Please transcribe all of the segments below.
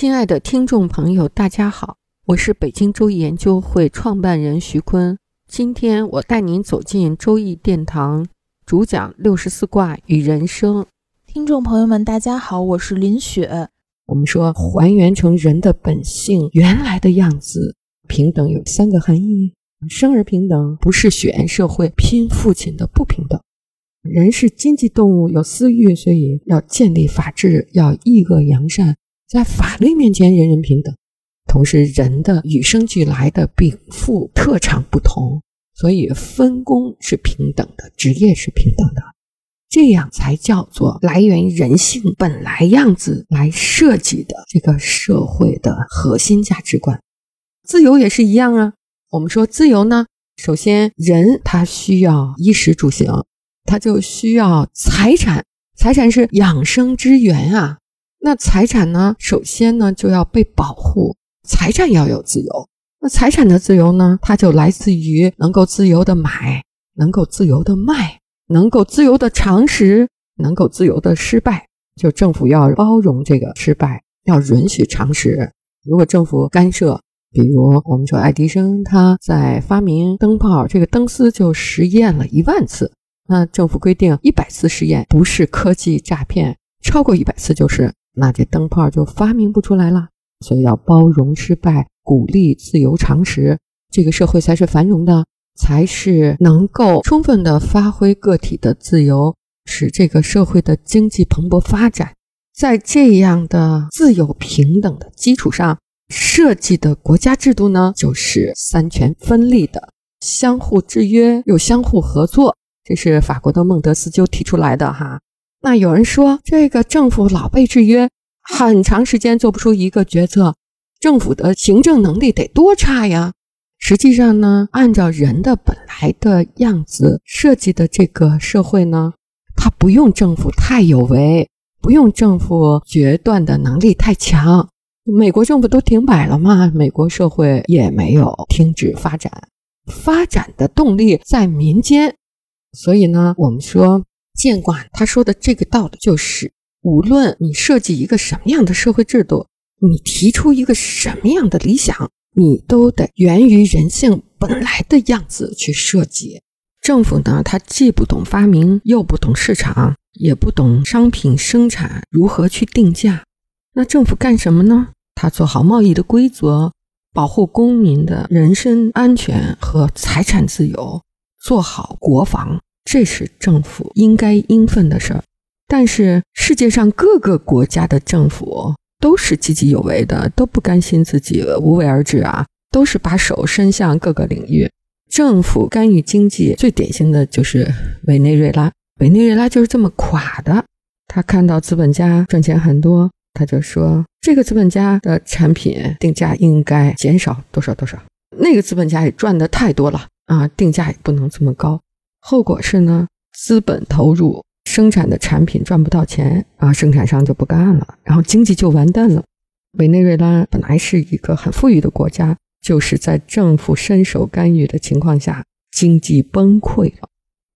亲爱的听众朋友，大家好，我是北京周易研究会创办人徐坤。今天我带您走进周易殿堂，主讲六十四卦与人生。听众朋友们，大家好，我是林雪。我们说还原成人的本性原来的样子，平等有三个含义：生而平等，不是血缘社会拼父亲的不平等。人是经济动物，有私欲，所以要建立法治，要抑恶扬善。在法律面前，人人平等。同时，人的与生俱来的禀赋特长不同，所以分工是平等的，职业是平等的，这样才叫做来源于人性本来样子来设计的这个社会的核心价值观。自由也是一样啊。我们说自由呢，首先人他需要衣食住行，他就需要财产，财产是养生之源啊。那财产呢？首先呢，就要被保护。财产要有自由。那财产的自由呢？它就来自于能够自由的买，能够自由的卖，能够自由的常识，能够自由的失败。就政府要包容这个失败，要允许常识。如果政府干涉，比如我们说爱迪生他在发明灯泡，这个灯丝就实验了一万次，那政府规定一百次实验不是科技诈骗，超过一百次就是。那这灯泡就发明不出来了，所以要包容失败，鼓励自由常识，这个社会才是繁荣的，才是能够充分的发挥个体的自由，使这个社会的经济蓬勃发展。在这样的自由平等的基础上设计的国家制度呢，就是三权分立的，相互制约又相互合作，这是法国的孟德斯鸠提出来的哈。那有人说，这个政府老被制约，很长时间做不出一个决策，政府的行政能力得多差呀？实际上呢，按照人的本来的样子设计的这个社会呢，它不用政府太有为，不用政府决断的能力太强。美国政府都停摆了嘛，美国社会也没有停止发展，发展的动力在民间。所以呢，我们说。见卦他说的这个道理就是，无论你设计一个什么样的社会制度，你提出一个什么样的理想，你都得源于人性本来的样子去设计。政府呢，他既不懂发明，又不懂市场，也不懂商品生产如何去定价。那政府干什么呢？他做好贸易的规则，保护公民的人身安全和财产自由，做好国防。这是政府应该应分的事儿，但是世界上各个国家的政府都是积极有为的，都不甘心自己无为而治啊，都是把手伸向各个领域。政府干预经济最典型的就是委内瑞拉，委内瑞拉就是这么垮的。他看到资本家赚钱很多，他就说这个资本家的产品定价应该减少多少多少，那个资本家也赚的太多了啊，定价也不能这么高。后果是呢，资本投入生产的产品赚不到钱啊，生产商就不干了，然后经济就完蛋了。委内瑞拉本来是一个很富裕的国家，就是在政府伸手干预的情况下，经济崩溃了。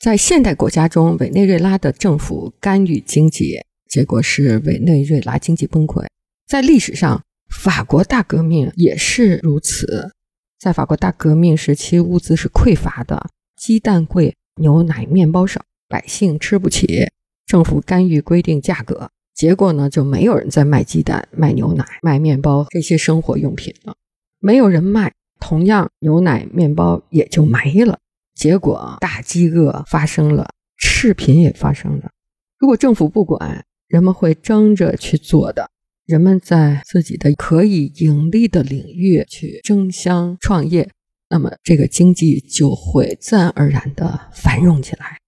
在现代国家中，委内瑞拉的政府干预经济，结果是委内瑞拉经济崩溃。在历史上，法国大革命也是如此。在法国大革命时期，物资是匮乏的，鸡蛋贵。牛奶、面包少，百姓吃不起，政府干预规定价格，结果呢，就没有人在卖鸡蛋、卖牛奶、卖面包这些生活用品了，没有人卖，同样牛奶、面包也就没了，结果大饥饿发生了，赤贫也发生了。如果政府不管，人们会争着去做的，人们在自己的可以盈利的领域去争相创业。那么这个经济就会自然而然的繁荣起来。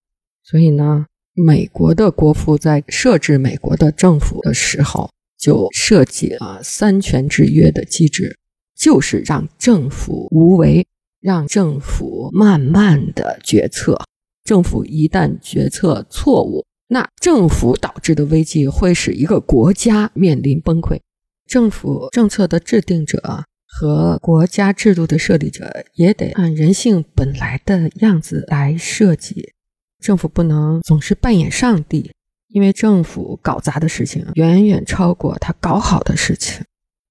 所以呢，美国的国父在设置美国的政府的时候，就设计了三权制约的机制，就是让政府无为，让政府慢慢的决策。政府一旦决策错误，那政府导致的危机会使一个国家面临崩溃。政府政策的制定者和国家制度的设立者也得按人性本来的样子来设计。政府不能总是扮演上帝，因为政府搞砸的事情远远超过他搞好的事情。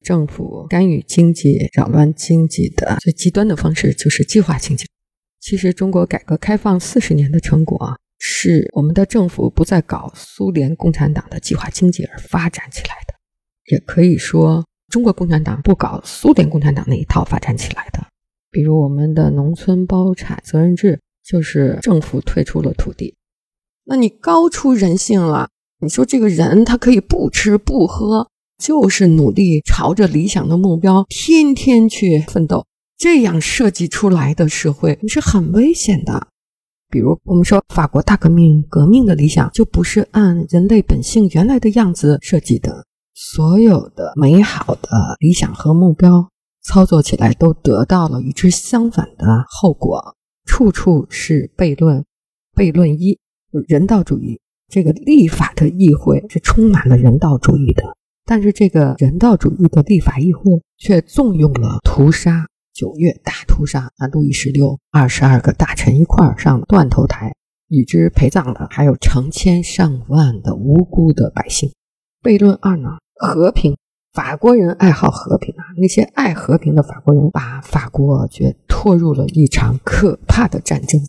政府干预经济、扰乱经济的最极端的方式就是计划经济。其实，中国改革开放四十年的成果是我们的政府不再搞苏联共产党的计划经济而发展起来的，也可以说，中国共产党不搞苏联共产党那一套发展起来的。比如，我们的农村包产责任制，就是政府退出了土地。那你高出人性了，你说这个人他可以不吃不喝，就是努力朝着理想的目标天天去奋斗。这样设计出来的社会，你是很危险的。比如，我们说法国大革命革命的理想，就不是按人类本性原来的样子设计的。所有的美好的理想和目标，操作起来都得到了与之相反的后果，处处是悖论。悖论一，人道主义。这个立法的议会是充满了人道主义的，但是这个人道主义的立法议会却纵用了屠杀。九月大屠杀啊，路易十六二十二个大臣一块儿上断头台，与之陪葬的还有成千上万的无辜的百姓。悖论二呢？和平，法国人爱好和平啊，那些爱和平的法国人把法国却拖入了一场可怕的战争。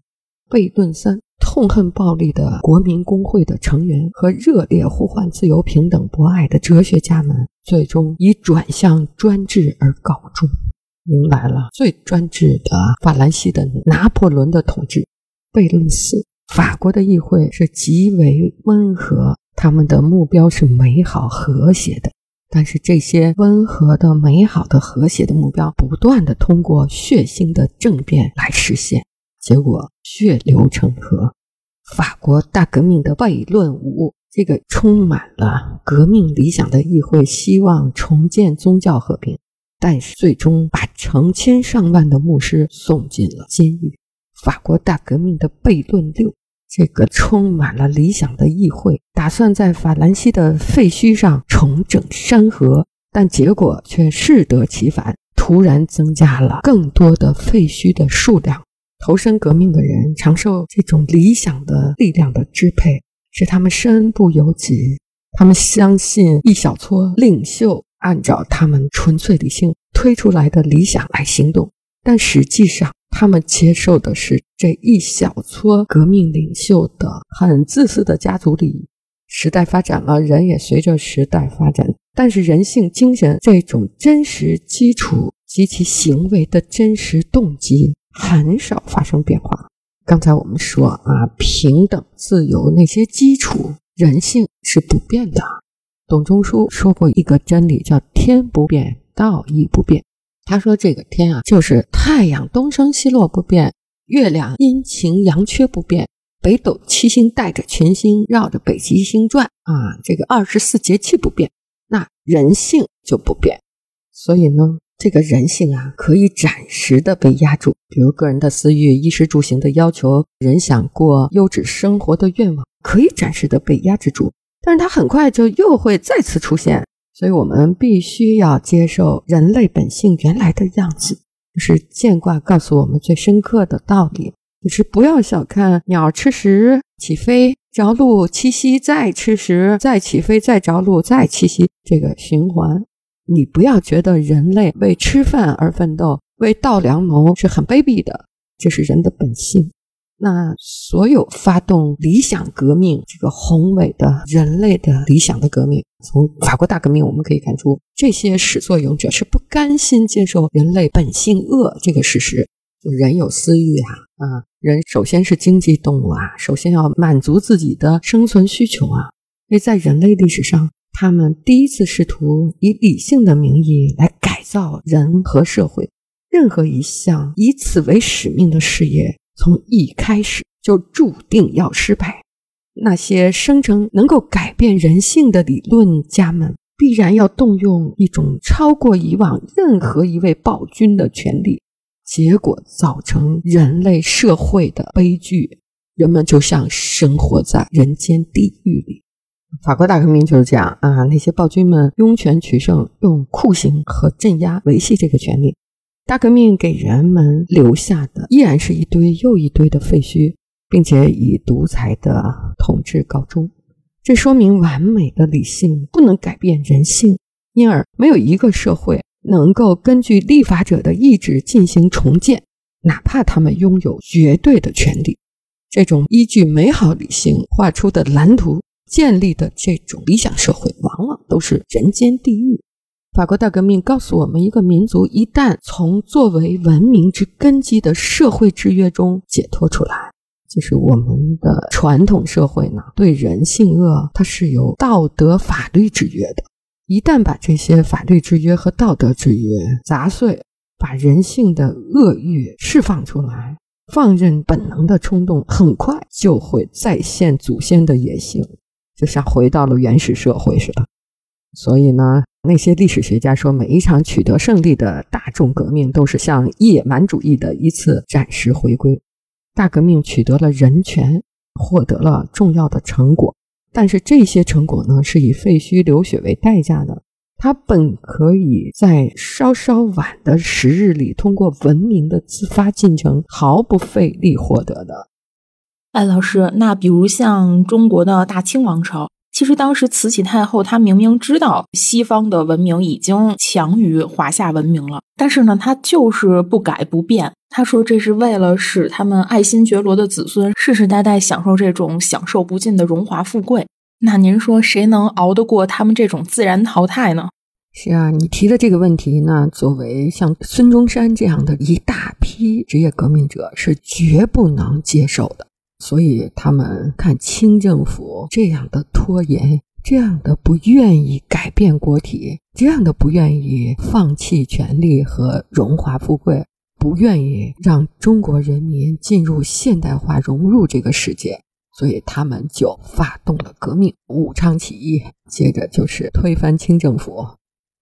悖论三，痛恨暴力的国民工会的成员和热烈呼唤自由、平等、博爱的哲学家们，最终以转向专制而告终。迎来了最专制的法兰西的拿破仑的统治。悖论四：法国的议会是极为温和，他们的目标是美好和谐的。但是这些温和的、美好的、和谐的目标，不断的通过血腥的政变来实现，结果血流成河。法国大革命的悖论五：这个充满了革命理想的议会，希望重建宗教和平。但是最终把成千上万的牧师送进了监狱。法国大革命的悖论六，这个充满了理想的议会，打算在法兰西的废墟上重整山河，但结果却适得其反，突然增加了更多的废墟的数量。投身革命的人常受这种理想的力量的支配，使他们身不由己。他们相信一小撮领袖。按照他们纯粹理性推出来的理想来行动，但实际上他们接受的是这一小撮革命领袖的很自私的家族利益。时代发展了，人也随着时代发展，但是人性精神这种真实基础及其行为的真实动机很少发生变化。刚才我们说啊，平等、自由那些基础人性是不变的。董仲舒说过一个真理，叫“天不变，道义不变”。他说：“这个天啊，就是太阳东升西落不变，月亮阴晴阳缺不变，北斗七星带着群星绕着北极星转啊，这个二十四节气不变，那人性就不变。所以呢，这个人性啊，可以暂时的被压住，比如个人的私欲、衣食住行的要求，人想过优质生活的愿望，可以暂时的被压制住。”但是它很快就又会再次出现，所以我们必须要接受人类本性原来的样子。就是见卦告诉我们最深刻的道理，就是不要小看鸟吃食起飞着陆栖息再吃食再起飞再着陆再栖息这个循环。你不要觉得人类为吃饭而奋斗、为稻粱谋是很卑鄙的，这是人的本性。那所有发动理想革命这个宏伟的人类的理想的革命，从法国大革命我们可以看出，这些始作俑者是不甘心接受人类本性恶这个事实。就人有私欲啊，啊，人首先是经济动物啊，首先要满足自己的生存需求啊。所以在人类历史上，他们第一次试图以理性的名义来改造人和社会，任何一项以此为使命的事业。从一开始就注定要失败，那些声称能够改变人性的理论家们，必然要动用一种超过以往任何一位暴君的权力，结果造成人类社会的悲剧。人们就像生活在人间地狱里。法国大革命就是这样啊！那些暴君们拥权取胜，用酷刑和镇压维系这个权利。大革命给人们留下的依然是一堆又一堆的废墟，并且以独裁的统治告终。这说明完美的理性不能改变人性，因而没有一个社会能够根据立法者的意志进行重建，哪怕他们拥有绝对的权利。这种依据美好理性画出的蓝图。建立的这种理想社会，往往都是人间地狱。法国大革命告诉我们，一个民族一旦从作为文明之根基的社会制约中解脱出来，就是我们的传统社会呢，对人性恶它是有道德法律制约的。一旦把这些法律制约和道德制约砸碎，把人性的恶欲释放出来，放任本能的冲动，很快就会再现祖先的野性。就像回到了原始社会似的，所以呢，那些历史学家说，每一场取得胜利的大众革命都是向野蛮主义的一次暂时回归。大革命取得了人权，获得了重要的成果，但是这些成果呢，是以废墟流血为代价的。它本可以在稍稍晚的时日里，通过文明的自发进程，毫不费力获得的。哎，老师，那比如像中国的大清王朝，其实当时慈禧太后她明明知道西方的文明已经强于华夏文明了，但是呢，她就是不改不变。她说这是为了使他们爱新觉罗的子孙世世代代享受这种享受不尽的荣华富贵。那您说谁能熬得过他们这种自然淘汰呢？是啊，你提的这个问题呢，作为像孙中山这样的一大批职业革命者，是绝不能接受的。所以他们看清政府这样的拖延，这样的不愿意改变国体，这样的不愿意放弃权力和荣华富贵，不愿意让中国人民进入现代化，融入这个世界，所以他们就发动了革命，武昌起义，接着就是推翻清政府。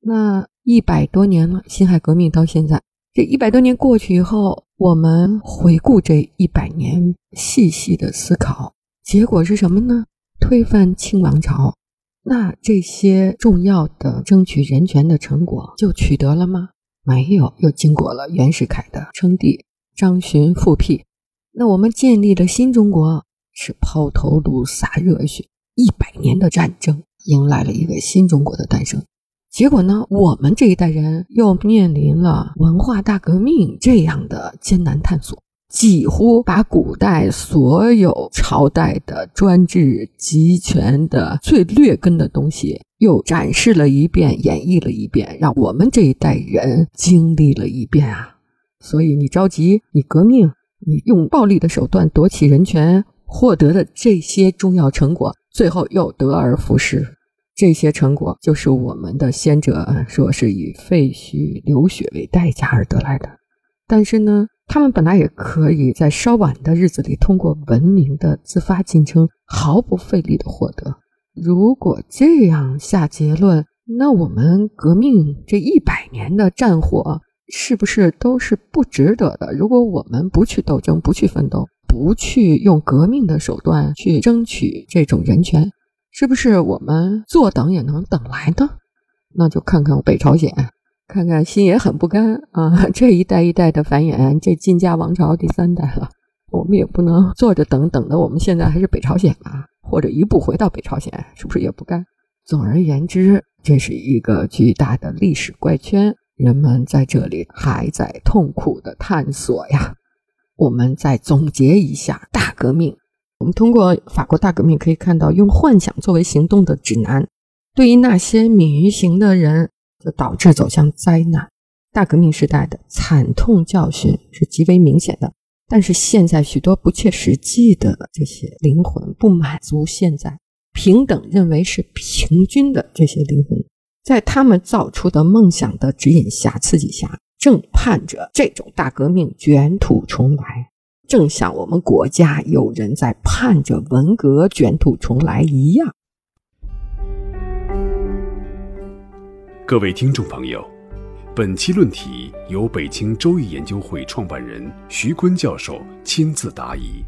那一百多年了，辛亥革命到现在。这一百多年过去以后，我们回顾这一百年，细细的思考，结果是什么呢？推翻清王朝，那这些重要的争取人权的成果就取得了吗？没有，又经过了袁世凯的称帝，张巡复辟，那我们建立了新中国，是抛头颅洒热血，一百年的战争，迎来了一个新中国的诞生。结果呢？我们这一代人又面临了文化大革命这样的艰难探索，几乎把古代所有朝代的专制集权的最劣根的东西又展示了一遍，演绎了一遍，让我们这一代人经历了一遍啊！所以你着急，你革命，你用暴力的手段夺取人权，获得的这些重要成果，最后又得而复失。这些成果就是我们的先者说是以废墟流血为代价而得来的，但是呢，他们本来也可以在稍晚的日子里通过文明的自发进程毫不费力的获得。如果这样下结论，那我们革命这一百年的战火是不是都是不值得的？如果我们不去斗争，不去奋斗，不去用革命的手段去争取这种人权？是不是我们坐等也能等来呢？那就看看北朝鲜，看看心也很不甘啊！这一代一代的繁衍，这金家王朝第三代了，我们也不能坐着等等的。我们现在还是北朝鲜啊，或者一步回到北朝鲜，是不是也不甘？总而言之，这是一个巨大的历史怪圈，人们在这里还在痛苦的探索呀。我们再总结一下大革命。我们通过法国大革命可以看到，用幻想作为行动的指南，对于那些敏于行的人，就导致走向灾难。大革命时代的惨痛教训是极为明显的，但是现在许多不切实际的这些灵魂不满足现在平等认为是平均的这些灵魂，在他们造出的梦想的指引下、刺激下，正盼着这种大革命卷土重来。正像我们国家有人在盼着文革卷土重来一样。各位听众朋友，本期论题由北京周易研究会创办人徐坤教授亲自答疑。